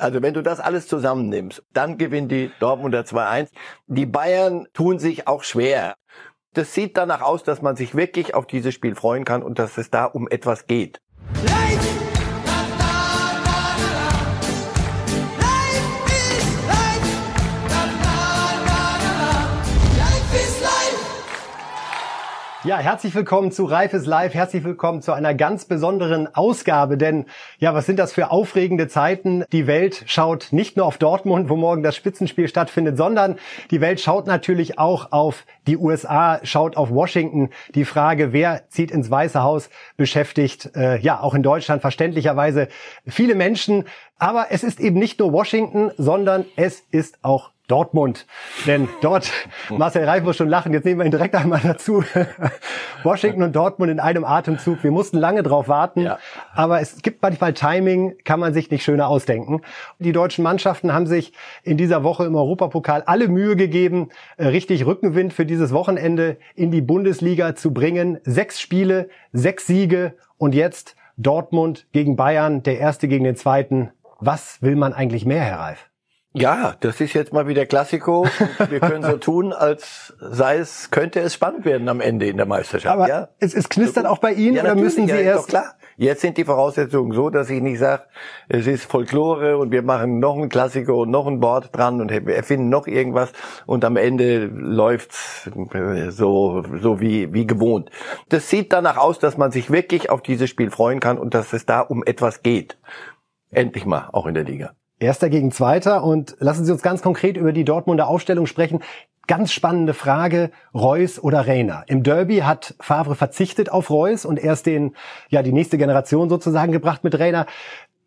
Also wenn du das alles zusammennimmst, dann gewinnt die Dortmunder 2-1. Die Bayern tun sich auch schwer. Das sieht danach aus, dass man sich wirklich auf dieses Spiel freuen kann und dass es da um etwas geht. Ja, herzlich willkommen zu Reifes Live. Herzlich willkommen zu einer ganz besonderen Ausgabe. Denn, ja, was sind das für aufregende Zeiten? Die Welt schaut nicht nur auf Dortmund, wo morgen das Spitzenspiel stattfindet, sondern die Welt schaut natürlich auch auf die USA, schaut auf Washington. Die Frage, wer zieht ins Weiße Haus, beschäftigt, äh, ja, auch in Deutschland verständlicherweise viele Menschen. Aber es ist eben nicht nur Washington, sondern es ist auch Dortmund. Denn dort, Marcel Reif muss schon lachen, jetzt nehmen wir ihn direkt einmal dazu. Washington und Dortmund in einem Atemzug. Wir mussten lange drauf warten, ja. aber es gibt manchmal Timing, kann man sich nicht schöner ausdenken. Die deutschen Mannschaften haben sich in dieser Woche im Europapokal alle Mühe gegeben, äh, richtig Rückenwind für dieses Wochenende in die Bundesliga zu bringen. Sechs Spiele, sechs Siege und jetzt Dortmund gegen Bayern, der erste gegen den zweiten. Was will man eigentlich mehr, Herr Reif? Ja, das ist jetzt mal wieder Klassiko. Wir können so tun, als sei es, könnte es spannend werden am Ende in der Meisterschaft. Aber ja? es, es knistert auch bei Ihnen ja, oder müssen Sie ja, erst? Doch klar. Jetzt sind die Voraussetzungen so, dass ich nicht sage, es ist Folklore und wir machen noch ein Klassiko und noch ein Board dran und erfinden noch irgendwas und am Ende läuft's so, so wie, wie gewohnt. Das sieht danach aus, dass man sich wirklich auf dieses Spiel freuen kann und dass es da um etwas geht. Endlich mal, auch in der Liga. Erster gegen Zweiter. Und lassen Sie uns ganz konkret über die Dortmunder Aufstellung sprechen. Ganz spannende Frage, Reus oder Reiner. Im Derby hat Favre verzichtet auf Reus und erst den, ja, die nächste Generation sozusagen gebracht mit Reiner.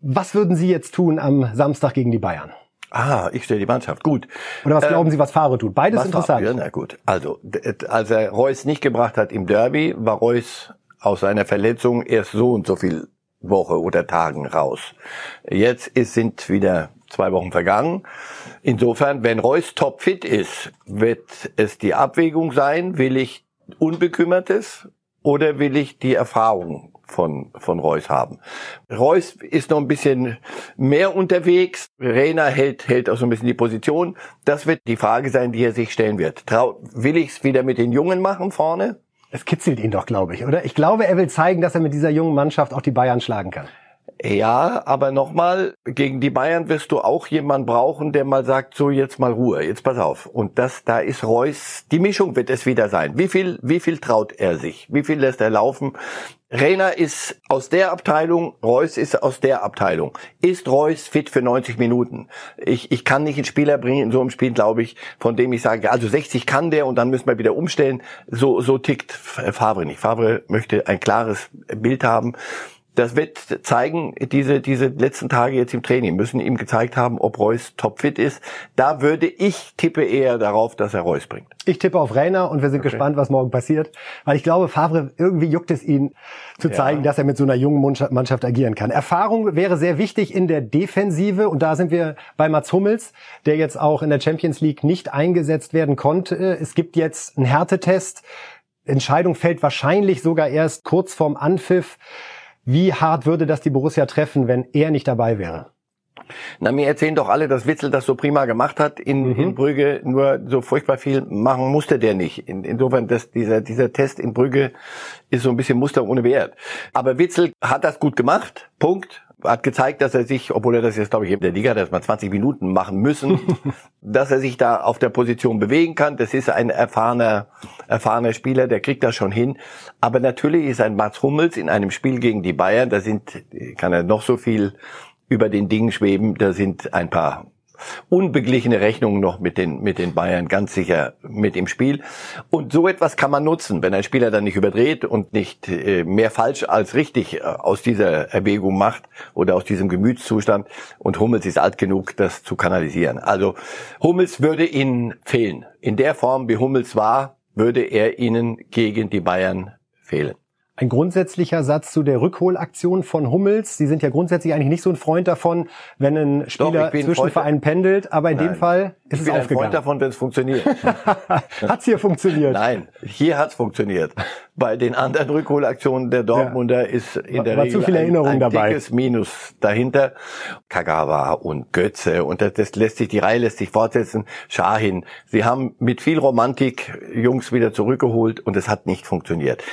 Was würden Sie jetzt tun am Samstag gegen die Bayern? Ah, ich stelle die Mannschaft. Gut. Oder was glauben Sie, was Favre tut? Beides was interessant. Favre, na gut. Also, als er Reus nicht gebracht hat im Derby, war Reus aus seiner Verletzung erst so und so viel Woche oder Tagen raus. Jetzt ist, sind wieder zwei Wochen vergangen. Insofern, wenn Reus topfit ist, wird es die Abwägung sein, will ich Unbekümmertes oder will ich die Erfahrung von, von Reus haben. Reus ist noch ein bisschen mehr unterwegs. Rena hält, hält auch so ein bisschen die Position. Das wird die Frage sein, die er sich stellen wird. Trau, will ich es wieder mit den Jungen machen vorne? Es kitzelt ihn doch, glaube ich, oder? Ich glaube, er will zeigen, dass er mit dieser jungen Mannschaft auch die Bayern schlagen kann. Ja, aber nochmal, gegen die Bayern wirst du auch jemand brauchen, der mal sagt, so jetzt mal Ruhe, jetzt pass auf. Und das, da ist Reus, die Mischung wird es wieder sein. Wie viel, wie viel traut er sich? Wie viel lässt er laufen? Reiner ist aus der Abteilung, Reus ist aus der Abteilung. Ist Reus fit für 90 Minuten? Ich, ich kann nicht einen Spieler bringen in so einem Spiel, glaube ich, von dem ich sage, also 60 kann der und dann müssen wir wieder umstellen. So, so tickt Favre nicht. Favre möchte ein klares Bild haben das wird zeigen, diese, diese letzten Tage jetzt im Training müssen ihm gezeigt haben, ob Reus topfit ist. Da würde ich tippe eher darauf, dass er Reus bringt. Ich tippe auf Rainer und wir sind okay. gespannt, was morgen passiert. Weil ich glaube, Favre, irgendwie juckt es ihn zu zeigen, ja. dass er mit so einer jungen Mannschaft agieren kann. Erfahrung wäre sehr wichtig in der Defensive und da sind wir bei Mats Hummels, der jetzt auch in der Champions League nicht eingesetzt werden konnte. Es gibt jetzt einen Härtetest. Entscheidung fällt wahrscheinlich sogar erst kurz vorm Anpfiff. Wie hart würde das die Borussia treffen, wenn er nicht dabei wäre? Na, mir erzählen doch alle, dass Witzel das so prima gemacht hat in, mhm. in Brügge, nur so furchtbar viel machen musste der nicht. In, insofern, dass dieser, dieser Test in Brügge ist so ein bisschen Muster ohne Wert. Aber Witzel hat das gut gemacht, Punkt hat gezeigt, dass er sich, obwohl er das jetzt, glaube ich, in der Liga das mal 20 Minuten machen müssen, dass er sich da auf der Position bewegen kann. Das ist ein erfahrener, erfahrener Spieler, der kriegt das schon hin. Aber natürlich ist ein Mats Hummels in einem Spiel gegen die Bayern, da sind, kann er noch so viel über den Dingen schweben, da sind ein paar unbeglichene Rechnungen noch mit den, mit den Bayern ganz sicher mit im Spiel. Und so etwas kann man nutzen, wenn ein Spieler dann nicht überdreht und nicht äh, mehr falsch als richtig äh, aus dieser Erwägung macht oder aus diesem Gemütszustand. Und Hummels ist alt genug, das zu kanalisieren. Also Hummels würde ihnen fehlen. In der Form, wie Hummels war, würde er ihnen gegen die Bayern fehlen. Ein grundsätzlicher Satz zu der Rückholaktion von Hummels. Sie sind ja grundsätzlich eigentlich nicht so ein Freund davon, wenn ein Spieler Doch, zwischen Vereinen pendelt, aber in Nein. dem Fall ist ich es aufgegangen. Bin ein Freund davon, wenn es funktioniert. hat's hier funktioniert? Nein, hier hat's funktioniert. Bei den anderen Rückholaktionen der Dortmunder ja. ist in der War Regel ein, ein dabei. dickes Minus dahinter. Kagawa und Götze und das, das lässt sich, die Reihe lässt sich fortsetzen. Schahin. Sie haben mit viel Romantik Jungs wieder zurückgeholt und es hat nicht funktioniert.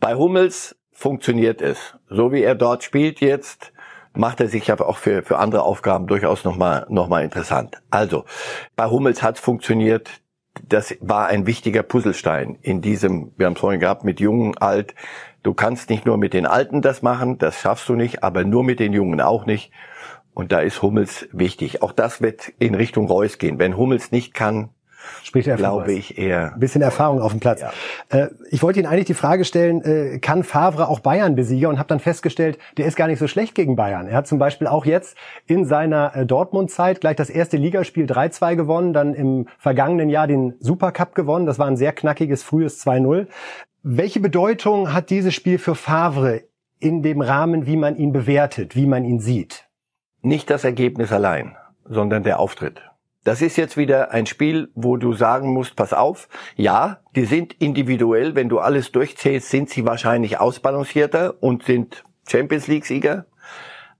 Bei Hummels funktioniert es. So wie er dort spielt jetzt, macht er sich aber auch für, für andere Aufgaben durchaus nochmal noch mal interessant. Also, bei Hummels hat es funktioniert. Das war ein wichtiger Puzzlestein in diesem, wir haben es vorhin gehabt, mit Jungen, Alt. Du kannst nicht nur mit den Alten das machen, das schaffst du nicht, aber nur mit den Jungen auch nicht. Und da ist Hummels wichtig. Auch das wird in Richtung Reus gehen. Wenn Hummels nicht kann, Spricht er Glaube ich eher. Ein bisschen Erfahrung auf dem Platz. Ja. Äh, ich wollte Ihnen eigentlich die Frage stellen, äh, kann Favre auch Bayern besiegen? Und habe dann festgestellt, der ist gar nicht so schlecht gegen Bayern. Er hat zum Beispiel auch jetzt in seiner äh, Dortmund-Zeit gleich das erste Ligaspiel 3-2 gewonnen, dann im vergangenen Jahr den Supercup gewonnen. Das war ein sehr knackiges, frühes 2-0. Welche Bedeutung hat dieses Spiel für Favre in dem Rahmen, wie man ihn bewertet, wie man ihn sieht? Nicht das Ergebnis allein, sondern der Auftritt. Das ist jetzt wieder ein Spiel, wo du sagen musst, pass auf, ja, die sind individuell, wenn du alles durchzählst, sind sie wahrscheinlich ausbalancierter und sind Champions League-Sieger.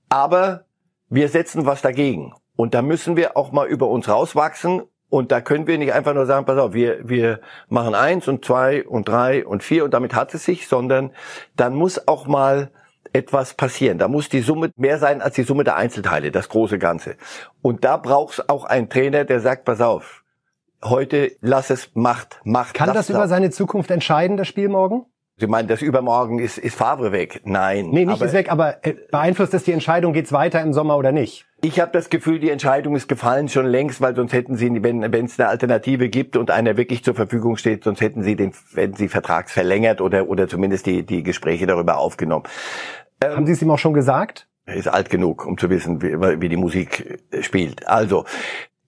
Aber wir setzen was dagegen. Und da müssen wir auch mal über uns rauswachsen. Und da können wir nicht einfach nur sagen, pass auf, wir, wir machen eins und zwei und drei und vier und damit hat es sich, sondern dann muss auch mal etwas passieren. Da muss die Summe mehr sein als die Summe der Einzelteile, das große Ganze. Und da braucht es auch einen Trainer, der sagt, pass auf, heute lass es, macht, macht. Kann das über seine Zukunft entscheiden, das Spiel morgen? Sie meinen, das übermorgen ist, ist Favre weg? Nein. Nee, nicht aber, ist weg, aber äh, beeinflusst das die Entscheidung, geht's weiter im Sommer oder nicht? Ich habe das Gefühl, die Entscheidung ist gefallen schon längst, weil sonst hätten sie, wenn es eine Alternative gibt und einer wirklich zur Verfügung steht, sonst hätten sie den, hätten sie vertragsverlängert oder oder zumindest die die Gespräche darüber aufgenommen. Ähm, Haben Sie es ihm auch schon gesagt? Er ist alt genug, um zu wissen, wie, wie die Musik spielt. Also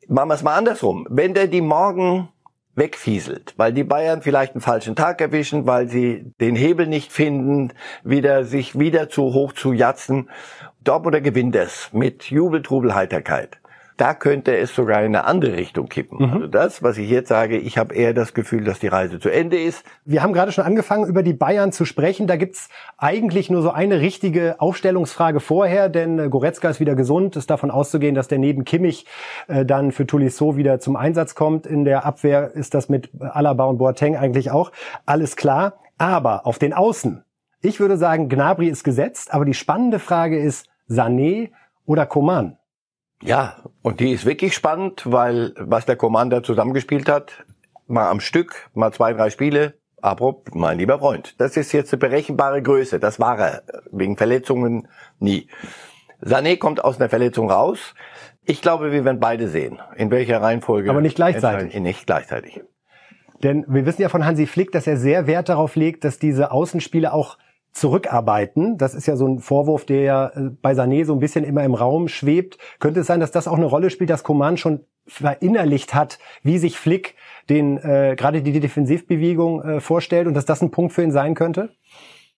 machen wir es mal andersrum. Wenn der die morgen wegfieselt, weil die Bayern vielleicht einen falschen Tag erwischen, weil sie den Hebel nicht finden, wieder sich wieder zu hoch zu jatzen. Dortmunder gewinnt es mit Jubel, Trubel, Heiterkeit da könnte es sogar in eine andere Richtung kippen. Mhm. Also das, was ich jetzt sage, ich habe eher das Gefühl, dass die Reise zu Ende ist. Wir haben gerade schon angefangen, über die Bayern zu sprechen. Da gibt's eigentlich nur so eine richtige Aufstellungsfrage vorher, denn äh, Goretzka ist wieder gesund. Ist davon auszugehen, dass der neben Kimmich äh, dann für Tolisso wieder zum Einsatz kommt. In der Abwehr ist das mit Alaba und Boateng eigentlich auch alles klar. Aber auf den Außen, ich würde sagen, Gnabry ist gesetzt. Aber die spannende Frage ist, Sané oder Coman? Ja, und die ist wirklich spannend, weil was der Commander zusammengespielt hat, mal am Stück, mal zwei, drei Spiele, aber mein lieber Freund, das ist jetzt eine berechenbare Größe. Das war er wegen Verletzungen nie. Sané kommt aus einer Verletzung raus. Ich glaube, wir werden beide sehen. In welcher Reihenfolge? Aber nicht gleichzeitig. Nicht gleichzeitig. Denn wir wissen ja von Hansi Flick, dass er sehr Wert darauf legt, dass diese Außenspiele auch zurückarbeiten. Das ist ja so ein Vorwurf, der ja äh, bei Sané so ein bisschen immer im Raum schwebt. Könnte es sein, dass das auch eine Rolle spielt, dass Coman schon verinnerlicht hat, wie sich Flick den äh, gerade die Defensivbewegung äh, vorstellt und dass das ein Punkt für ihn sein könnte?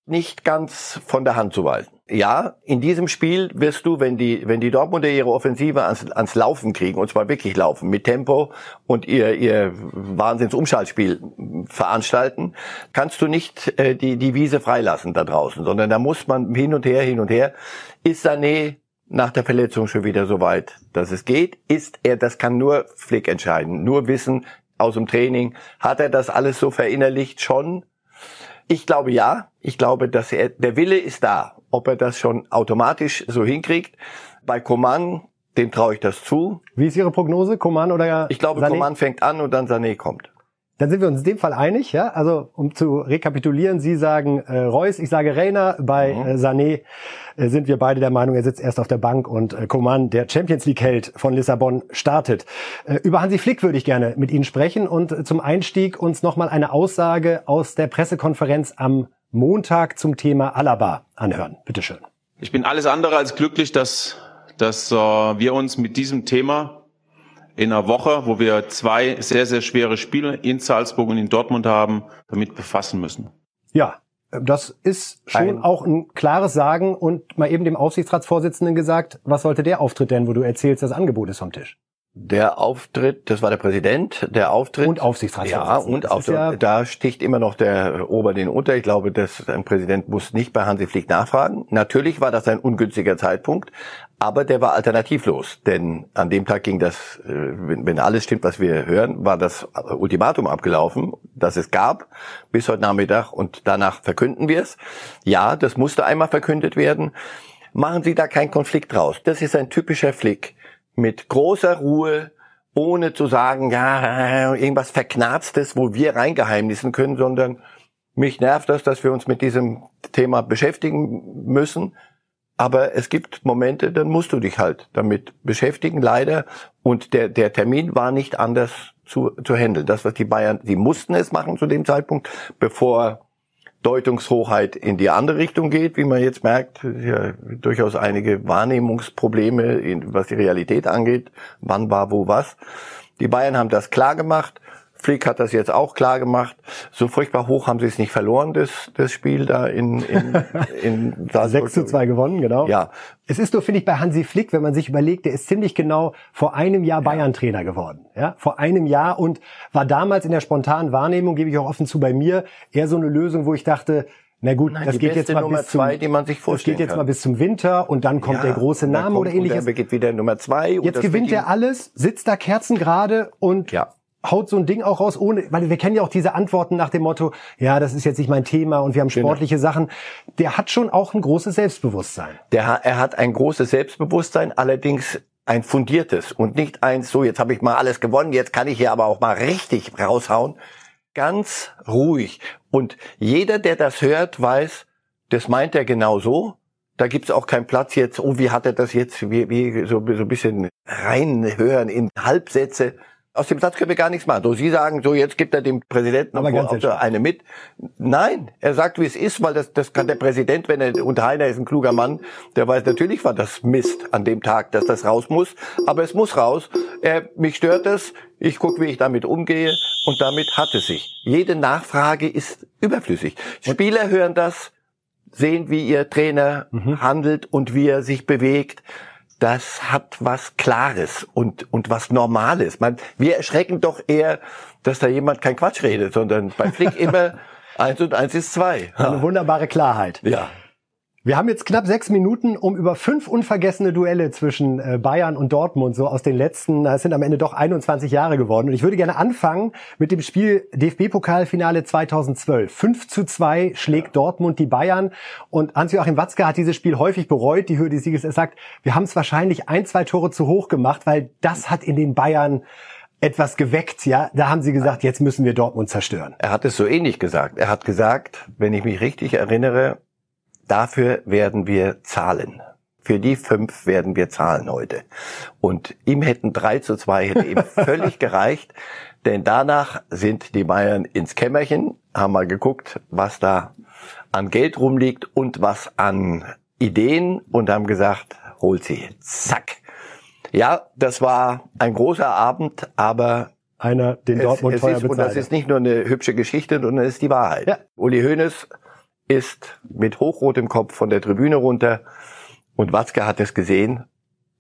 Nicht ganz von der Hand zu weisen. Ja, in diesem Spiel wirst du, wenn die, wenn die Dortmunder ihre Offensive ans, ans Laufen kriegen, und zwar wirklich laufen, mit Tempo und ihr, ihr Wahnsinnsumschaltspiel veranstalten, kannst du nicht äh, die, die Wiese freilassen da draußen, sondern da muss man hin und her, hin und her. Ist Sané nach der Verletzung schon wieder so weit, dass es geht? Ist er, das kann nur Flick entscheiden, nur wissen aus dem Training, hat er das alles so verinnerlicht schon? Ich glaube ja. Ich glaube, dass er, der Wille ist da. Ob er das schon automatisch so hinkriegt. Bei Coman, dem traue ich das zu. Wie ist Ihre Prognose? Coman oder Ich glaube, Sané? Coman fängt an und dann Sané kommt. Dann sind wir uns in dem Fall einig, ja. Also um zu rekapitulieren, Sie sagen äh, Reus, ich sage Reiner. Bei mhm. äh, Sané äh, sind wir beide der Meinung, er sitzt erst auf der Bank und äh, Coman, der Champions League Held von Lissabon, startet. Äh, über Hansi Flick würde ich gerne mit Ihnen sprechen und äh, zum Einstieg uns nochmal eine Aussage aus der Pressekonferenz am Montag zum Thema Alaba anhören. Bitte schön. Ich bin alles andere als glücklich, dass dass äh, wir uns mit diesem Thema in einer Woche, wo wir zwei sehr, sehr schwere Spiele in Salzburg und in Dortmund haben, damit befassen müssen. Ja, Das ist schon ein auch ein klares Sagen und mal eben dem Aufsichtsratsvorsitzenden gesagt, was sollte der Auftritt denn, wo du erzählst, das Angebot ist vom Tisch? Der Auftritt, das war der Präsident, der Auftritt. Und Aufsichtsratsvorsitzender. Ja, und Auftritt, ja da sticht immer noch der Ober den unter. Ich glaube, dass ein Präsident muss nicht bei Hansi Flick nachfragen. Natürlich war das ein ungünstiger Zeitpunkt, aber der war alternativlos. Denn an dem Tag ging das, äh, wenn alles stimmt, was wir hören, war das Ultimatum abgelaufen, das es gab, bis heute Nachmittag und danach verkünden wir es. Ja, das musste einmal verkündet werden. Machen Sie da keinen Konflikt draus. Das ist ein typischer Flick mit großer Ruhe, ohne zu sagen, ja, irgendwas Verknarztes, wo wir reingeheimnissen können, sondern mich nervt das, dass wir uns mit diesem Thema beschäftigen müssen. Aber es gibt Momente, dann musst du dich halt damit beschäftigen, leider. Und der, der Termin war nicht anders zu, zu handeln. Das, was die Bayern, sie mussten es machen zu dem Zeitpunkt, bevor Deutungshochheit in die andere Richtung geht, wie man jetzt merkt, ja, durchaus einige Wahrnehmungsprobleme, was die Realität angeht, wann war wo was. Die Bayern haben das klar gemacht. Flick hat das jetzt auch klar gemacht. So furchtbar hoch haben sie es nicht verloren, das, das Spiel da in, in, in 6 zu 2 gewonnen, genau. Ja. Es ist nur, finde ich, bei Hansi Flick, wenn man sich überlegt, der ist ziemlich genau vor einem Jahr Bayern-Trainer geworden. Ja, vor einem Jahr und war damals in der spontanen Wahrnehmung, gebe ich auch offen zu bei mir, eher so eine Lösung, wo ich dachte, na gut, Nein, das geht jetzt mal Nummer bis zum, zwei, die man sich vorstellen das geht jetzt kann. mal bis zum Winter und dann kommt ja, der große Name oder ähnliches. Und dann beginnt wieder Nummer zwei. Jetzt gewinnt er alles, sitzt da kerzengerade und ja haut so ein Ding auch raus, ohne, weil wir kennen ja auch diese Antworten nach dem Motto, ja, das ist jetzt nicht mein Thema und wir haben genau. sportliche genau. Sachen. Der hat schon auch ein großes Selbstbewusstsein. Der, er hat ein großes Selbstbewusstsein, allerdings ein fundiertes und nicht eins, so jetzt habe ich mal alles gewonnen, jetzt kann ich hier aber auch mal richtig raushauen. Ganz ruhig. Und jeder, der das hört, weiß, das meint er genau so. Da gibt's auch keinen Platz jetzt, oh, wie hat er das jetzt, wie, wie so, so ein bisschen reinhören in Halbsätze. Aus dem Satz können wir gar nichts machen. So, Sie sagen, so jetzt gibt er dem Präsidenten Aber ganz so eine mit. Nein, er sagt, wie es ist, weil das, das kann der Präsident, wenn er, und Heiner ist ein kluger Mann, der weiß, natürlich war das Mist an dem Tag, dass das raus muss. Aber es muss raus. Er, mich stört es. Ich gucke, wie ich damit umgehe. Und damit hat es sich. Jede Nachfrage ist überflüssig. Spieler hören das, sehen, wie ihr Trainer mhm. handelt und wie er sich bewegt das hat was Klares und, und was Normales. Man, wir erschrecken doch eher, dass da jemand kein Quatsch redet, sondern bei Flick immer eins und eins ist zwei. Eine wunderbare Klarheit. Ja. Wir haben jetzt knapp sechs Minuten, um über fünf unvergessene Duelle zwischen äh, Bayern und Dortmund, so aus den letzten, es sind am Ende doch 21 Jahre geworden. Und ich würde gerne anfangen mit dem Spiel DFB-Pokalfinale 2012. 5 zu 2 schlägt Dortmund die Bayern. Und Hans-Joachim Watzke hat dieses Spiel häufig bereut, die Höhe des Sieges. Er sagt, wir haben es wahrscheinlich ein, zwei Tore zu hoch gemacht, weil das hat in den Bayern etwas geweckt, ja. Da haben sie gesagt, jetzt müssen wir Dortmund zerstören. Er hat es so ähnlich gesagt. Er hat gesagt, wenn ich mich richtig erinnere, Dafür werden wir zahlen. Für die fünf werden wir zahlen heute. Und ihm hätten drei zu zwei hätte ihm völlig gereicht, denn danach sind die Bayern ins Kämmerchen, haben mal geguckt, was da an Geld rumliegt und was an Ideen und haben gesagt, holt sie, zack. Ja, das war ein großer Abend, aber einer, den Dortmund es, es ist, Und das ist nicht nur eine hübsche Geschichte, sondern es ist die Wahrheit. Ja. Uli Hoeneß ist mit hochrotem Kopf von der Tribüne runter und Watzke hat es gesehen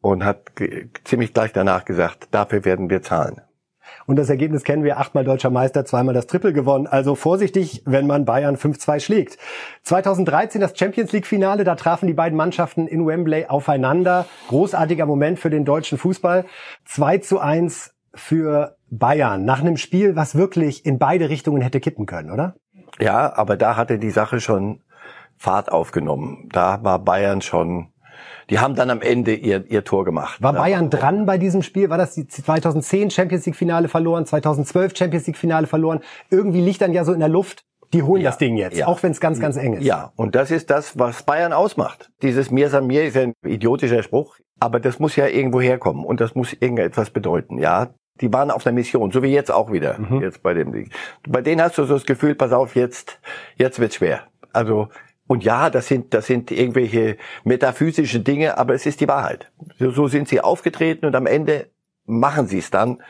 und hat ziemlich gleich danach gesagt, dafür werden wir zahlen. Und das Ergebnis kennen wir, achtmal deutscher Meister, zweimal das Triple gewonnen. Also vorsichtig, wenn man Bayern 5-2 schlägt. 2013 das Champions League Finale, da trafen die beiden Mannschaften in Wembley aufeinander. Großartiger Moment für den deutschen Fußball. 2 zu 1 für Bayern. Nach einem Spiel, was wirklich in beide Richtungen hätte kippen können, oder? Ja, aber da hatte die Sache schon Fahrt aufgenommen. Da war Bayern schon die haben dann am Ende ihr, ihr Tor gemacht. War Bayern dran bei diesem Spiel? War das die 2010 Champions League Finale verloren, 2012 Champions League Finale verloren? Irgendwie liegt dann ja so in der Luft, die holen ja, das Ding jetzt, ja. auch wenn es ganz, ganz eng ist. Ja, und das ist das, was Bayern ausmacht. Dieses Mir san mir ist ein idiotischer Spruch, aber das muss ja irgendwo herkommen und das muss irgendetwas bedeuten. Ja, die waren auf der Mission, so wie jetzt auch wieder, mhm. jetzt bei dem Ding. Bei denen hast du so das Gefühl, pass auf, jetzt, jetzt wird's schwer. Also, und ja, das sind, das sind irgendwelche metaphysische Dinge, aber es ist die Wahrheit. So, so sind sie aufgetreten und am Ende machen sie es dann.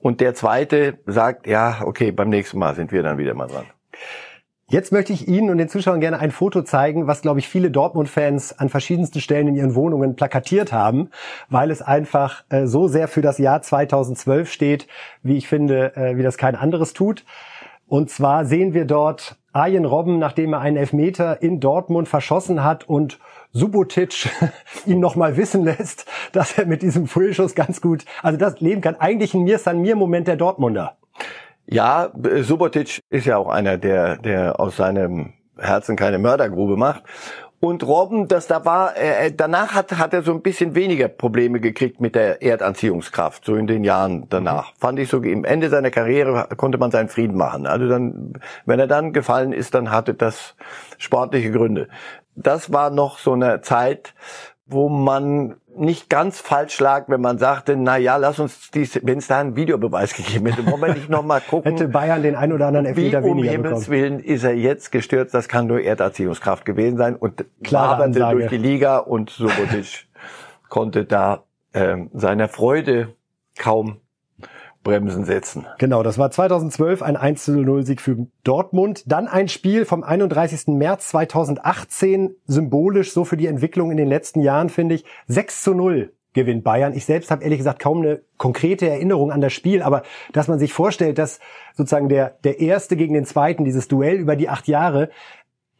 Und der zweite sagt, ja, okay, beim nächsten Mal sind wir dann wieder mal dran. Jetzt möchte ich Ihnen und den Zuschauern gerne ein Foto zeigen, was, glaube ich, viele Dortmund-Fans an verschiedensten Stellen in ihren Wohnungen plakatiert haben, weil es einfach äh, so sehr für das Jahr 2012 steht, wie ich finde, äh, wie das kein anderes tut. Und zwar sehen wir dort Arjen Robben, nachdem er einen Elfmeter in Dortmund verschossen hat und Subotic ihn nochmal wissen lässt, dass er mit diesem Frühschuss ganz gut, also das leben kann. Eigentlich ein Mir-San-Mir-Moment der Dortmunder. Ja, Subotic ist ja auch einer, der, der aus seinem Herzen keine Mördergrube macht. Und Robben, das da war, äh, danach hat, hat er so ein bisschen weniger Probleme gekriegt mit der Erdanziehungskraft, so in den Jahren danach. Mhm. Fand ich so, im Ende seiner Karriere konnte man seinen Frieden machen. Also dann, wenn er dann gefallen ist, dann hatte das sportliche Gründe. Das war noch so eine Zeit, wo man nicht ganz falsch lag, wenn man sagte, na ja, lass uns dies, wenn es da einen Videobeweis gegeben hätte, wollen wir nicht nochmal gucken. hätte Bayern den ein oder anderen Elfmeter weniger um Himmels bekommen. Willen ist er jetzt gestürzt, das kann nur Erderziehungskraft gewesen sein und Klare durch die Liga und Subotic konnte da ähm, seiner Freude kaum Bremsen setzen. Genau, das war 2012 ein 1-0-Sieg für Dortmund. Dann ein Spiel vom 31. März 2018, symbolisch so für die Entwicklung in den letzten Jahren, finde ich. 6 zu 0 gewinnt Bayern. Ich selbst habe ehrlich gesagt kaum eine konkrete Erinnerung an das Spiel, aber dass man sich vorstellt, dass sozusagen der, der Erste gegen den Zweiten, dieses Duell über die acht Jahre,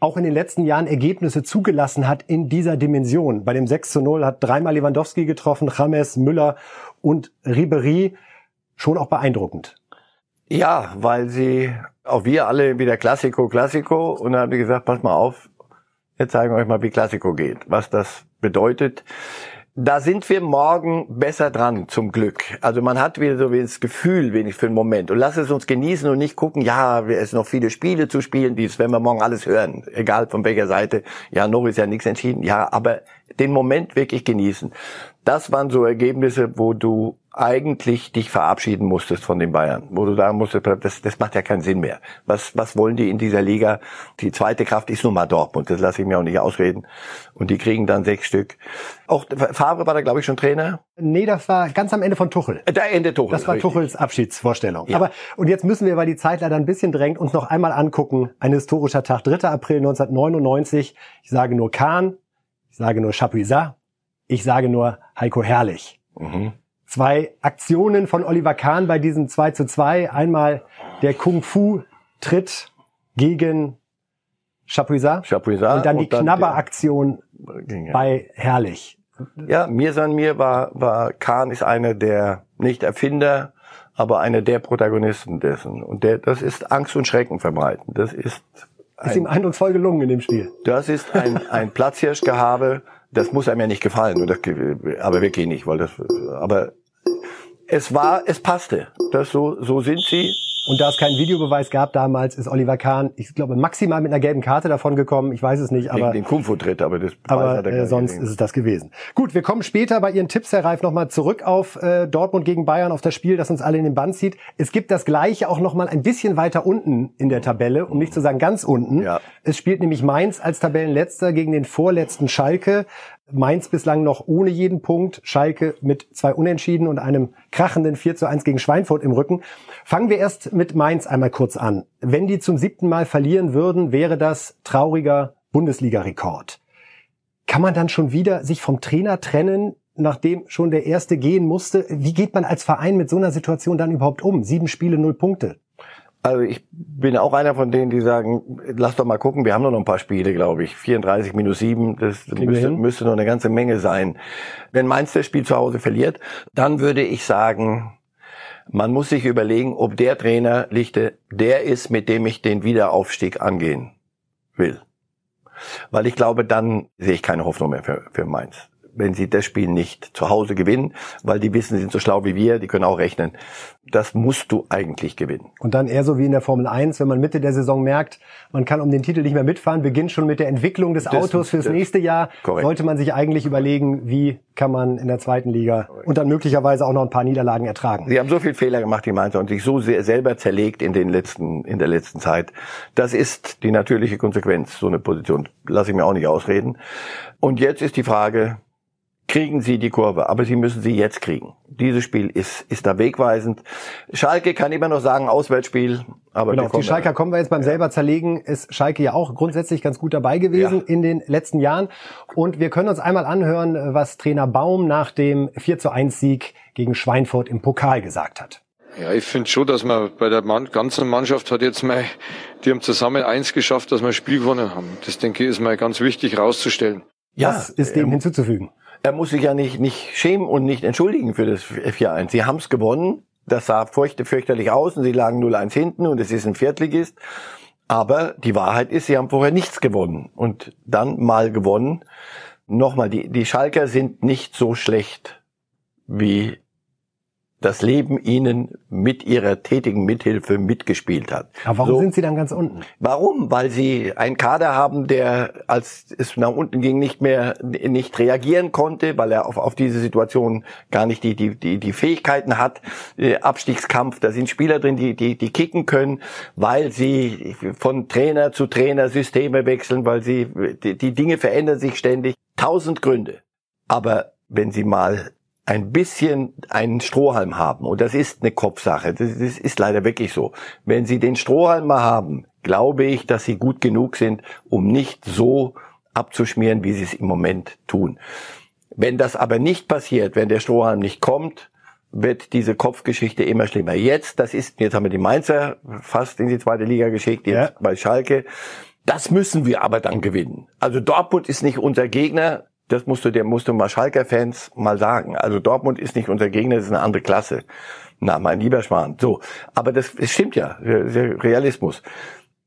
auch in den letzten Jahren Ergebnisse zugelassen hat in dieser Dimension. Bei dem 6 zu 0 hat dreimal Lewandowski getroffen, James, Müller und Ribery schon auch beeindruckend. Ja, weil sie, auch wir alle wieder Klassiko, Klassiko, und dann haben die gesagt, pass mal auf, jetzt zeigen wir euch mal, wie Klassiko geht, was das bedeutet. Da sind wir morgen besser dran, zum Glück. Also man hat wieder so das Gefühl, wenig für einen Moment. Und lass es uns genießen und nicht gucken, ja, es sind noch viele Spiele zu spielen, dies werden wir morgen alles hören. Egal von welcher Seite. Ja, noch ist ja nichts entschieden. Ja, aber den Moment wirklich genießen. Das waren so Ergebnisse, wo du eigentlich dich verabschieden musstest von den Bayern, wo du sagen musstest, das, das macht ja keinen Sinn mehr. Was, was wollen die in dieser Liga? Die zweite Kraft ist nun mal Dortmund, das lasse ich mir auch nicht ausreden. Und die kriegen dann sechs Stück. Auch Favre war da, glaube ich, schon Trainer? Nee, das war ganz am Ende von Tuchel. Da Ende Tuchel. Das war richtig. Tuchels Abschiedsvorstellung. Ja. Aber, und jetzt müssen wir, weil die Zeit leider ein bisschen drängt, uns noch einmal angucken. Ein historischer Tag, 3. April 1999. Ich sage nur Kahn, ich sage nur Chapuisat, ich sage nur Heiko Herrlich. Mhm zwei Aktionen von Oliver Kahn bei diesem 2 zu 2. Einmal der Kung-Fu-Tritt gegen Chapuisat. Chapuisat. Und dann die Knabberaktion bei Herrlich. Ja, mir san mir war, war Kahn ist einer der, nicht Erfinder, aber einer der Protagonisten dessen. Und der, das ist Angst und Schrecken verbreiten. Das ist, ein, ist ihm eindrucksvoll gelungen in dem Spiel. Das ist ein, ein Platzhirschgehabe das muss einem ja nicht gefallen, das, aber wirklich nicht, weil das, aber es war, es passte. Das so, so sind sie. Und da es keinen Videobeweis gab damals, ist Oliver Kahn, ich glaube, maximal mit einer gelben Karte davon gekommen. Ich weiß es nicht, aber. Den, den Kung-Fu-Tritt, aber das aber, äh, sonst gesehen. ist es das gewesen. Gut, wir kommen später bei Ihren Tipps, Herr Reif, nochmal zurück auf äh, Dortmund gegen Bayern, auf das Spiel, das uns alle in den Bann zieht. Es gibt das Gleiche auch nochmal ein bisschen weiter unten in der Tabelle, um nicht zu sagen ganz unten. Ja. Es spielt nämlich Mainz als Tabellenletzter gegen den vorletzten Schalke. Mainz bislang noch ohne jeden Punkt, Schalke mit zwei Unentschieden und einem krachenden 4 zu 1 gegen Schweinfurt im Rücken. Fangen wir erst mit Mainz einmal kurz an. Wenn die zum siebten Mal verlieren würden, wäre das trauriger Bundesliga-Rekord. Kann man dann schon wieder sich vom Trainer trennen, nachdem schon der erste gehen musste? Wie geht man als Verein mit so einer Situation dann überhaupt um? Sieben Spiele, null Punkte. Also ich bin auch einer von denen, die sagen, lass doch mal gucken, wir haben noch ein paar Spiele, glaube ich. 34 minus 7, das müsste, müsste noch eine ganze Menge sein. Wenn Mainz das Spiel zu Hause verliert, dann würde ich sagen, man muss sich überlegen, ob der Trainer Lichte der ist, mit dem ich den Wiederaufstieg angehen will. Weil ich glaube, dann sehe ich keine Hoffnung mehr für, für Mainz wenn sie das Spiel nicht zu Hause gewinnen, weil die wissen, sie sind so schlau wie wir, die können auch rechnen. Das musst du eigentlich gewinnen. Und dann eher so wie in der Formel 1, wenn man Mitte der Saison merkt, man kann um den Titel nicht mehr mitfahren, beginnt schon mit der Entwicklung des Autos das, fürs das, nächste Jahr, korrekt. sollte man sich eigentlich überlegen, wie kann man in der zweiten Liga korrekt. und dann möglicherweise auch noch ein paar Niederlagen ertragen. Sie haben so viel Fehler gemacht, die Mainzer, und sich so sehr selber zerlegt in den letzten, in der letzten Zeit. Das ist die natürliche Konsequenz, so eine Position. Lasse ich mir auch nicht ausreden. Und jetzt ist die Frage, kriegen sie die Kurve, aber sie müssen sie jetzt kriegen. Dieses Spiel ist, ist da wegweisend. Schalke kann immer noch sagen, Auswärtsspiel, aber genau, auf die Schalker kommen wir jetzt beim ja. selber zerlegen. Ist Schalke ja auch grundsätzlich ganz gut dabei gewesen ja. in den letzten Jahren. Und wir können uns einmal anhören, was Trainer Baum nach dem 4 zu 1 Sieg gegen Schweinfurt im Pokal gesagt hat. Ja, ich finde schon, dass man bei der Mann, ganzen Mannschaft hat jetzt mal, die haben zusammen eins geschafft, dass wir ein Spiel gewonnen haben. Das denke ich ist mal ganz wichtig rauszustellen. Ja, was ist dem ähm, hinzuzufügen? Er muss sich ja nicht, nicht schämen und nicht entschuldigen für das 4-1. Sie haben es gewonnen. Das sah furcht, fürchterlich aus und sie lagen 0-1 hinten und es ist ein Viertligist. Aber die Wahrheit ist, sie haben vorher nichts gewonnen und dann mal gewonnen. Nochmal, die, die Schalker sind nicht so schlecht, wie das Leben ihnen mit ihrer tätigen Mithilfe mitgespielt hat. Aber warum so, sind sie dann ganz unten? Warum? Weil sie einen Kader haben, der, als es nach unten ging, nicht mehr nicht reagieren konnte, weil er auf, auf diese Situation gar nicht die, die, die, die Fähigkeiten hat. Äh, Abstiegskampf, da sind Spieler drin, die, die, die kicken können, weil sie von Trainer zu Trainer Systeme wechseln, weil sie, die, die Dinge verändern sich ständig. Tausend Gründe. Aber wenn sie mal ein bisschen einen Strohhalm haben, und das ist eine Kopfsache, das, das ist leider wirklich so. Wenn Sie den Strohhalm mal haben, glaube ich, dass Sie gut genug sind, um nicht so abzuschmieren, wie Sie es im Moment tun. Wenn das aber nicht passiert, wenn der Strohhalm nicht kommt, wird diese Kopfgeschichte immer schlimmer. Jetzt, das ist, jetzt haben wir die Mainzer fast in die zweite Liga geschickt, jetzt ja. bei Schalke. Das müssen wir aber dann gewinnen. Also Dortmund ist nicht unser Gegner. Das musst du, der musst du mal Schalker-Fans mal sagen. Also Dortmund ist nicht unser Gegner, das ist eine andere Klasse. Na, mein lieber Schwan. So. Aber das, das stimmt ja. Realismus.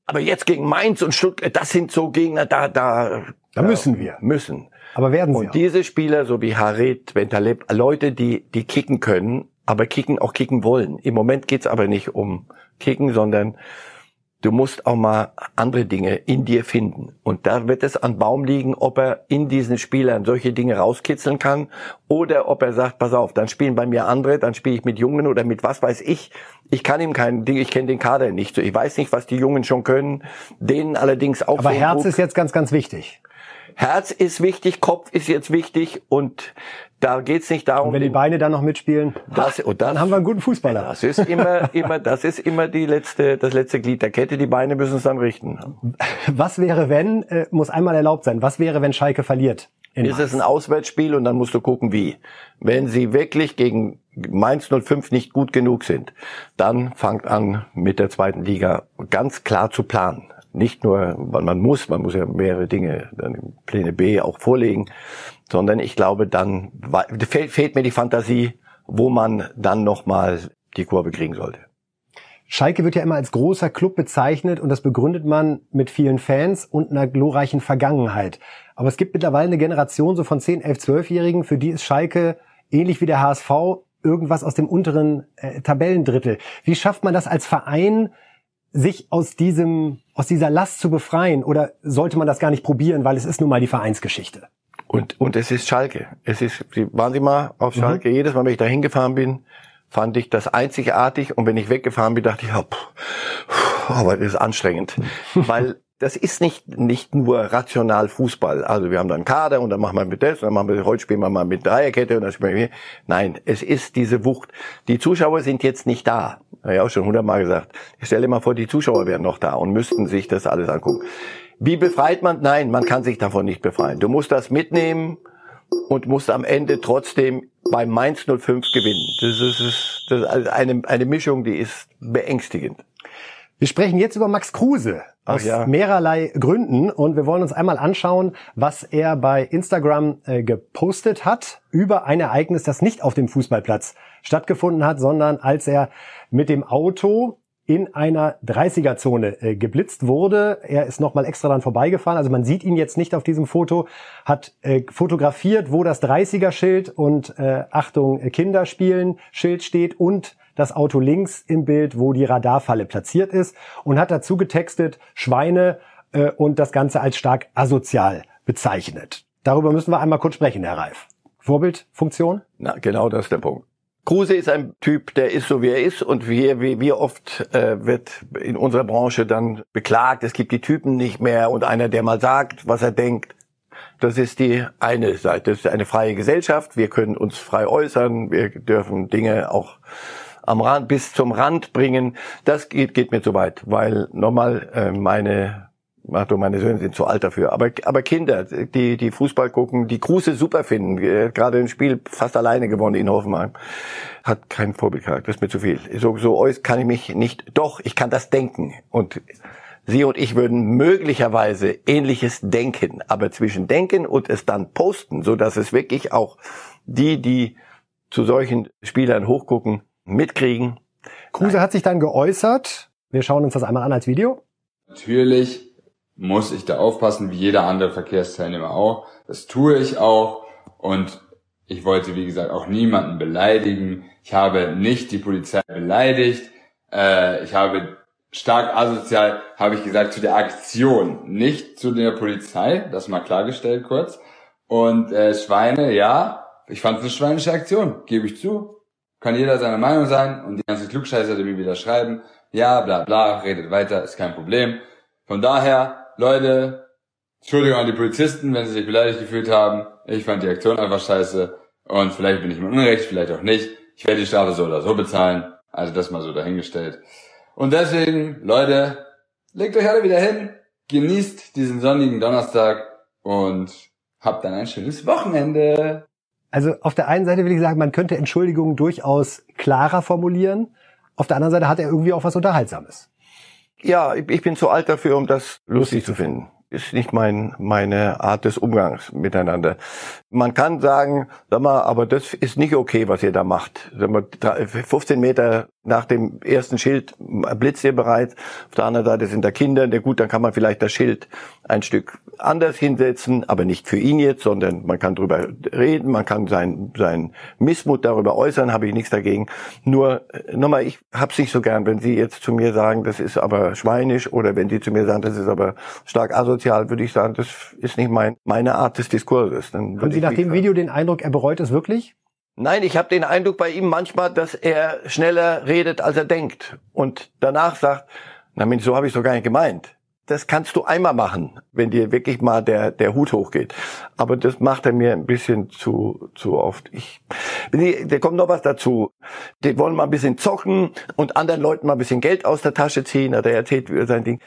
Aber jetzt gegen Mainz und Stuttgart, das sind so Gegner, da, da. Da müssen wir. Müssen. Aber werden sie. Und auch. diese Spieler, so wie Harit, Bentaleb, Leute, die, die kicken können, aber kicken, auch kicken wollen. Im Moment geht's aber nicht um kicken, sondern Du musst auch mal andere Dinge in dir finden. Und da wird es an Baum liegen, ob er in diesen Spielern solche Dinge rauskitzeln kann oder ob er sagt, pass auf, dann spielen bei mir andere, dann spiele ich mit Jungen oder mit was weiß ich. Ich kann ihm kein Ding, ich kenne den Kader nicht so. Ich weiß nicht, was die Jungen schon können. Denen allerdings auch. Aber so Herz Druck. ist jetzt ganz, ganz wichtig. Herz ist wichtig, Kopf ist jetzt wichtig und da geht's nicht darum. Und wenn die Beine dann noch mitspielen, das, und das, dann haben wir einen guten Fußballer. Das ist immer, immer, das ist immer die letzte, das letzte Glied der Kette. Die Beine müssen es dann richten. Was wäre, wenn, äh, muss einmal erlaubt sein, was wäre, wenn Schalke verliert? Ist es ein Auswärtsspiel und dann musst du gucken, wie. Wenn sie wirklich gegen Mainz 05 nicht gut genug sind, dann fangt an mit der zweiten Liga ganz klar zu planen. Nicht nur, weil man muss, man muss ja mehrere Dinge, dann Pläne B auch vorlegen, sondern ich glaube, dann fehlt mir die Fantasie, wo man dann nochmal die Kurve kriegen sollte. Schalke wird ja immer als großer Club bezeichnet und das begründet man mit vielen Fans und einer glorreichen Vergangenheit. Aber es gibt mittlerweile eine Generation so von 10, 11, 12-Jährigen, für die ist Schalke ähnlich wie der HSV irgendwas aus dem unteren äh, Tabellendrittel. Wie schafft man das als Verein, sich aus diesem, aus dieser Last zu befreien? Oder sollte man das gar nicht probieren, weil es ist nun mal die Vereinsgeschichte? Und, und es ist Schalke. Es ist, waren Sie mal auf mhm. Schalke? Mhm. Jedes Mal, wenn ich da hingefahren bin, fand ich das einzigartig. Und wenn ich weggefahren bin, dachte ich, oh, pff, aber das ist anstrengend. weil das ist nicht, nicht nur rational Fußball. Also wir haben dann Kader und dann machen wir mit das und dann machen wir, heute spielen wir mal mit Dreierkette und dann spielen wir, nein, es ist diese Wucht. Die Zuschauer sind jetzt nicht da. Habe ich auch schon hundertmal gesagt. Ich stelle mal vor, die Zuschauer wären noch da und müssten sich das alles angucken. Wie befreit man? Nein, man kann sich davon nicht befreien. Du musst das mitnehmen und musst am Ende trotzdem bei Mainz 05 gewinnen. Das ist, das ist eine, eine Mischung, die ist beängstigend. Wir sprechen jetzt über Max Kruse aus ja. mehrerlei Gründen und wir wollen uns einmal anschauen, was er bei Instagram äh, gepostet hat über ein Ereignis, das nicht auf dem Fußballplatz stattgefunden hat, sondern als er mit dem Auto in einer 30er-Zone äh, geblitzt wurde. Er ist nochmal extra dann vorbeigefahren. Also man sieht ihn jetzt nicht auf diesem Foto. Hat äh, fotografiert, wo das 30er-Schild und äh, Achtung, Kinder spielen Schild steht und das Auto links im Bild, wo die Radarfalle platziert ist und hat dazu getextet Schweine äh, und das Ganze als stark asozial bezeichnet. Darüber müssen wir einmal kurz sprechen, Herr Reif. Vorbildfunktion? Na, genau das ist der Punkt. Kruse ist ein Typ, der ist so wie er ist und wie, wie, wie oft äh, wird in unserer Branche dann beklagt, es gibt die Typen nicht mehr und einer, der mal sagt, was er denkt. Das ist die eine Seite. Das ist eine freie Gesellschaft. Wir können uns frei äußern. Wir dürfen Dinge auch am Rand bis zum Rand bringen. Das geht, geht mir zu weit, weil nochmal äh, meine Ach du, meine Söhne sind zu alt dafür. Aber, aber Kinder, die, die Fußball gucken, die Kruse super finden, äh, gerade im Spiel fast alleine gewonnen in Hoffenheim, hat keinen Vorbildcharakter, das ist mir zu viel. So, so kann ich mich nicht, doch, ich kann das denken. Und Sie und ich würden möglicherweise ähnliches denken, aber zwischen denken und es dann posten, so dass es wirklich auch die, die zu solchen Spielern hochgucken, mitkriegen. Kruse Nein. hat sich dann geäußert. Wir schauen uns das einmal an als Video. Natürlich muss ich da aufpassen, wie jeder andere Verkehrsteilnehmer auch. Das tue ich auch und ich wollte, wie gesagt, auch niemanden beleidigen. Ich habe nicht die Polizei beleidigt. Äh, ich habe stark asozial, habe ich gesagt, zu der Aktion, nicht zu der Polizei. Das mal klargestellt kurz. Und äh, Schweine, ja, ich fand es eine schweinische Aktion, gebe ich zu. Kann jeder seiner Meinung sein und die ganze Klugscheißer, die mir wieder schreiben, ja, bla bla, redet weiter, ist kein Problem. Von daher Leute, Entschuldigung an die Polizisten, wenn sie sich beleidigt gefühlt haben. Ich fand die Aktion einfach scheiße. Und vielleicht bin ich mir unrecht, vielleicht auch nicht. Ich werde die Strafe so oder so bezahlen. Also das mal so dahingestellt. Und deswegen, Leute, legt euch alle wieder hin, genießt diesen sonnigen Donnerstag und habt dann ein schönes Wochenende. Also auf der einen Seite will ich sagen, man könnte Entschuldigungen durchaus klarer formulieren. Auf der anderen Seite hat er irgendwie auch was Unterhaltsames. Ja, ich bin zu alt dafür, um das lustig zu finden. Ist nicht mein, meine Art des Umgangs miteinander. Man kann sagen, sag mal, aber das ist nicht okay, was ihr da macht. Sag mal, 15 Meter nach dem ersten Schild blitzt ihr bereits. Auf der anderen Seite sind da Kinder. Na gut, dann kann man vielleicht das Schild ein Stück anders hinsetzen, aber nicht für ihn jetzt, sondern man kann darüber reden, man kann sein, sein Missmut darüber äußern, habe ich nichts dagegen. Nur, äh, nochmal, ich hab's nicht so gern, wenn Sie jetzt zu mir sagen, das ist aber schweinisch, oder wenn Sie zu mir sagen, das ist aber stark asozial, würde ich sagen, das ist nicht mein, meine Art des Diskurses. Dann Haben Sie nach dem Video den Eindruck, er bereut es wirklich? Nein, ich habe den Eindruck bei ihm manchmal, dass er schneller redet, als er denkt. Und danach sagt, na Mensch, so habe ich es doch gar nicht gemeint das kannst du einmal machen, wenn dir wirklich mal der, der Hut hochgeht. Aber das macht er mir ein bisschen zu, zu oft. Ich, da kommt noch was dazu. Die wollen mal ein bisschen zocken und anderen Leuten mal ein bisschen Geld aus der Tasche ziehen oder er erzählt über sein Ding.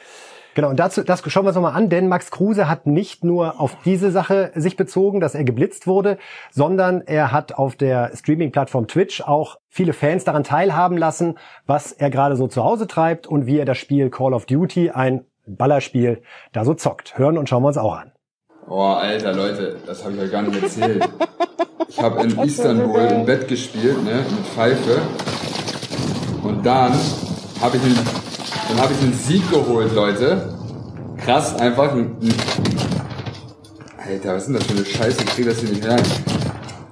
Genau, und dazu, das schauen wir uns nochmal an, denn Max Kruse hat nicht nur auf diese Sache sich bezogen, dass er geblitzt wurde, sondern er hat auf der Streaming-Plattform Twitch auch viele Fans daran teilhaben lassen, was er gerade so zu Hause treibt und wie er das Spiel Call of Duty, ein Ballerspiel da so zockt. Hören und schauen wir uns auch an. Oh, Alter, Leute, das habe ich euch gar nicht erzählt. Ich habe in Istanbul im Bett gespielt, ne, mit Pfeife. Und dann habe ich einen, dann habe ich einen Sieg geholt, Leute. Krass, einfach ein, ein Alter, was ist denn das für eine Scheiße? Ich krieg das hier nicht rein.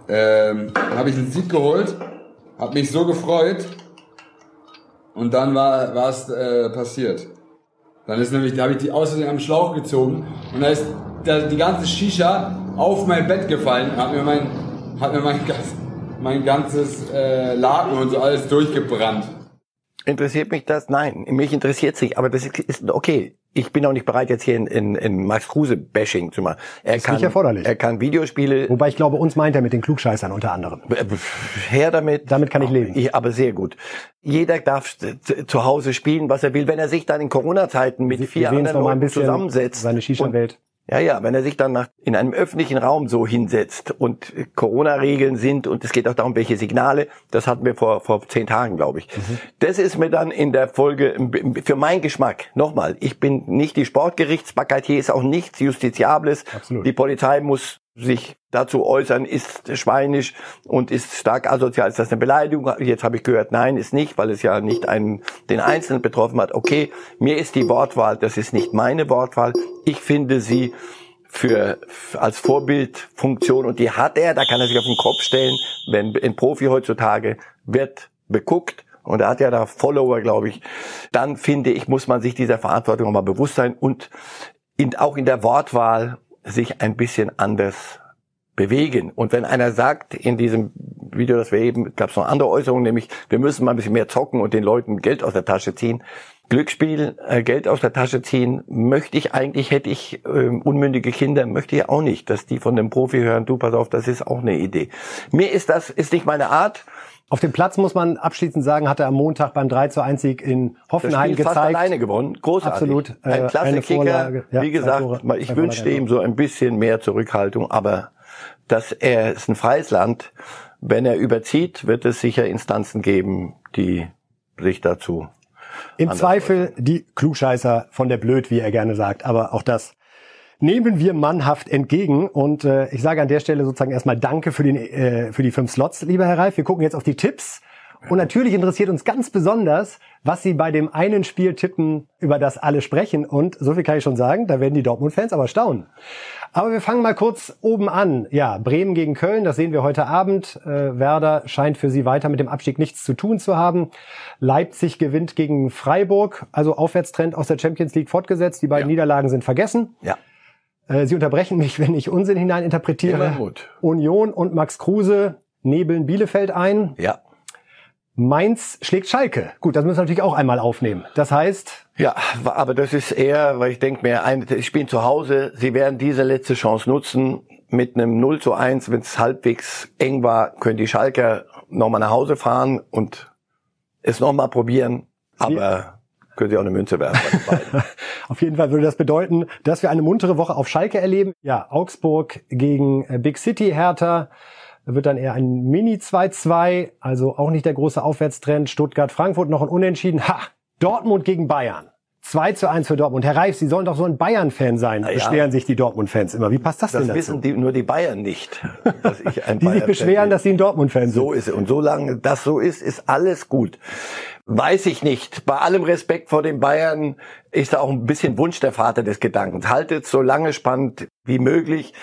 Ähm, habe ich einen Sieg geholt, habe mich so gefreut und dann war was äh, passiert. Dann ist nämlich, da habe ich die außerdem am Schlauch gezogen und da ist da, die ganze Shisha auf mein Bett gefallen, hat mir mein, hat mir mein, mein ganzes äh, Laken und so alles durchgebrannt. Interessiert mich das? Nein, mich interessiert sich, aber das ist okay. Ich bin auch nicht bereit, jetzt hier in, in, in Max Kruse-Bashing zu machen. Er ist kann, nicht erforderlich. Er kann Videospiele. Wobei ich glaube, uns meint er mit den Klugscheißern unter anderem. Her damit. Damit kann ich leben. Ich, aber sehr gut. Jeder darf zu Hause spielen, was er will. Wenn er sich dann in Corona-Zeiten mit Sie, vier anderen Leuten zusammensetzt. Seine Shisha-Welt. Ja, ja, wenn er sich dann nach, in einem öffentlichen Raum so hinsetzt und Corona-Regeln sind und es geht auch darum, welche Signale, das hatten wir vor, vor zehn Tagen, glaube ich. Mhm. Das ist mir dann in der Folge für meinen Geschmack, nochmal, ich bin nicht die Sportgerichtsbarkeit, hier ist auch nichts Justiziables. Absolut. Die Polizei muss sich dazu äußern, ist schweinisch und ist stark asozial. Ist das eine Beleidigung? Jetzt habe ich gehört, nein, ist nicht, weil es ja nicht einen, den Einzelnen betroffen hat. Okay, mir ist die Wortwahl, das ist nicht meine Wortwahl. Ich finde sie für, als Vorbildfunktion und die hat er, da kann er sich auf den Kopf stellen, wenn ein Profi heutzutage wird beguckt und er hat ja da Follower, glaube ich, dann finde ich, muss man sich dieser Verantwortung mal bewusst sein und in, auch in der Wortwahl sich ein bisschen anders bewegen. Und wenn einer sagt in diesem Video, das wir eben, gab es noch andere Äußerungen, nämlich wir müssen mal ein bisschen mehr zocken und den Leuten Geld aus der Tasche ziehen. Glücksspiel, äh, Geld aus der Tasche ziehen, möchte ich eigentlich, hätte ich äh, unmündige Kinder, möchte ich auch nicht, dass die von dem Profi hören, du pass auf, das ist auch eine Idee. Mir ist das, ist nicht meine Art. Auf dem Platz muss man abschließend sagen, hat er am Montag beim 3 zu 1 Sieg in Hoffenheim das Spiel gezeigt. Fast alleine gewonnen. Großartig. Absolut. Äh, ein klasse Kicker. Ja, Wie gesagt, Tore, ich wünschte ihm so ein bisschen mehr Zurückhaltung, aber dass er ist ein freies Land. Wenn er überzieht, wird es sicher Instanzen geben, die sich dazu im Zweifel die Klugscheißer von der Blöd, wie er gerne sagt. Aber auch das nehmen wir mannhaft entgegen. Und äh, ich sage an der Stelle sozusagen erstmal Danke für, den, äh, für die fünf Slots, lieber Herr Reif. Wir gucken jetzt auf die Tipps. Und natürlich interessiert uns ganz besonders, was Sie bei dem einen Spiel tippen, über das alle sprechen. Und so viel kann ich schon sagen, da werden die Dortmund-Fans aber staunen. Aber wir fangen mal kurz oben an. Ja, Bremen gegen Köln, das sehen wir heute Abend. Äh, Werder scheint für sie weiter mit dem Abstieg nichts zu tun zu haben. Leipzig gewinnt gegen Freiburg, also Aufwärtstrend aus der Champions League fortgesetzt. Die beiden ja. Niederlagen sind vergessen. Ja. Äh, sie unterbrechen mich, wenn ich Unsinn hineininterpretiere. Union und Max Kruse nebeln Bielefeld ein. Ja. Mainz schlägt Schalke. Gut, das müssen wir natürlich auch einmal aufnehmen. Das heißt. Ja, aber das ist eher, weil ich denke mir, ich bin zu Hause, sie werden diese letzte Chance nutzen. Mit einem 0 zu 1, wenn es halbwegs eng war, können die Schalker nochmal nach Hause fahren und es nochmal probieren. Aber können sie auch eine Münze werfen. auf jeden Fall würde das bedeuten, dass wir eine muntere Woche auf Schalke erleben. Ja, Augsburg gegen äh, Big City Hertha wird dann eher ein Mini 2-2, also auch nicht der große Aufwärtstrend. Stuttgart-Frankfurt noch ein Unentschieden. Ha! Dortmund gegen Bayern. 2 zu 1 für Dortmund. Herr Reif, Sie sollen doch so ein Bayern-Fan sein, ja. beschweren sich die Dortmund-Fans immer. Wie passt das, das denn dazu? Das wissen die, nur die Bayern nicht. Dass ich ein die sich beschweren, bin. dass sie ein Dortmund-Fan sind. So ist es. Und solange das so ist, ist alles gut. Weiß ich nicht. Bei allem Respekt vor den Bayern ist da auch ein bisschen Wunsch der Vater des Gedankens. Haltet so lange spannend wie möglich.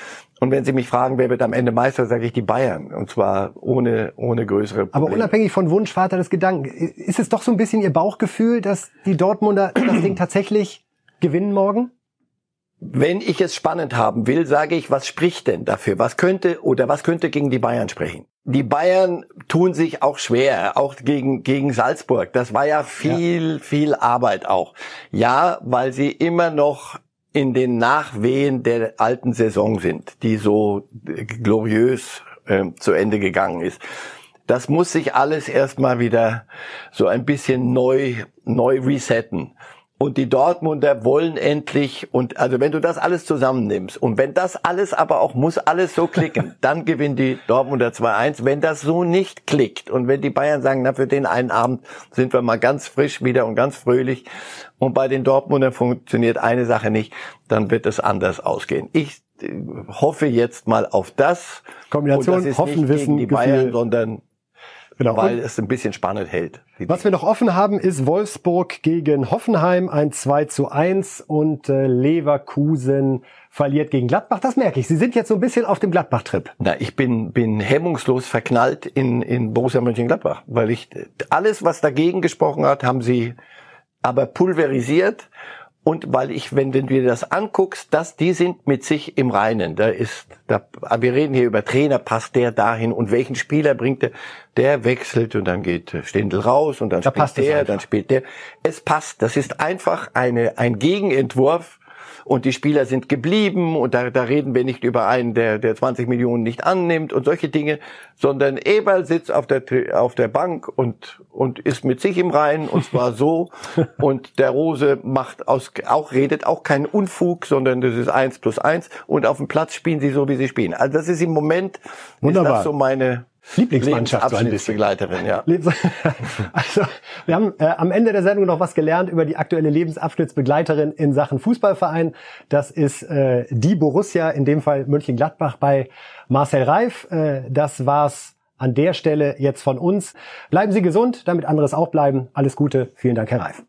Und wenn Sie mich fragen, wer wird am Ende Meister, sage ich die Bayern. Und zwar ohne, ohne größere Probleme. Aber unabhängig von Wunsch, Vater des Gedanken, ist es doch so ein bisschen Ihr Bauchgefühl, dass die Dortmunder das Ding tatsächlich gewinnen morgen? Wenn ich es spannend haben will, sage ich, was spricht denn dafür? Was könnte oder was könnte gegen die Bayern sprechen? Die Bayern tun sich auch schwer, auch gegen, gegen Salzburg. Das war ja viel, ja. viel Arbeit auch. Ja, weil sie immer noch in den Nachwehen der alten Saison sind, die so gloriös äh, zu Ende gegangen ist. Das muss sich alles erstmal wieder so ein bisschen neu, neu resetten. Und die Dortmunder wollen endlich, und also wenn du das alles zusammennimmst, und wenn das alles aber auch muss alles so klicken, dann gewinnen die Dortmunder 2-1. Wenn das so nicht klickt und wenn die Bayern sagen, na für den einen Abend sind wir mal ganz frisch wieder und ganz fröhlich und bei den Dortmundern funktioniert eine Sache nicht, dann wird es anders ausgehen. Ich äh, hoffe jetzt mal auf das. Kombination und das ist hoffen, nicht wissen, gegen die Bayern, sondern Genau. Weil es ein bisschen spannend hält. Was wir noch offen haben, ist Wolfsburg gegen Hoffenheim, ein 2 zu 1 und äh, Leverkusen verliert gegen Gladbach. Das merke ich. Sie sind jetzt so ein bisschen auf dem Gladbach-Trip. Na, ich bin, bin hemmungslos verknallt in, in Borussia Mönchengladbach, weil ich alles, was dagegen gesprochen hat, haben sie aber pulverisiert und weil ich, wenn, wenn du dir das anguckst, dass die sind mit sich im Reinen. Da ist, da, wir reden hier über Trainer, passt der dahin und welchen Spieler bringt der? Der wechselt und dann geht Stindl raus und dann da spielt der, dann spielt der. Es passt. Das ist einfach eine, ein Gegenentwurf und die Spieler sind geblieben und da, da reden wir nicht über einen, der, der 20 Millionen nicht annimmt und solche Dinge, sondern Eberl sitzt auf der, auf der Bank und, und ist mit sich im Reinen und zwar so und der Rose macht aus, auch, redet auch keinen Unfug, sondern das ist eins plus eins und auf dem Platz spielen sie so, wie sie spielen. Also das ist im Moment, Wunderbar. ist das so meine, Lieblingsmannschaft so ein bisschen. Begleiterin, ja. also, wir haben äh, am Ende der Sendung noch was gelernt über die aktuelle Lebensabschnittsbegleiterin in Sachen Fußballverein. Das ist äh, die Borussia, in dem Fall Mönchengladbach bei Marcel Reif. Äh, das war's an der Stelle jetzt von uns. Bleiben Sie gesund, damit anderes auch bleiben. Alles Gute. Vielen Dank, Herr Reif.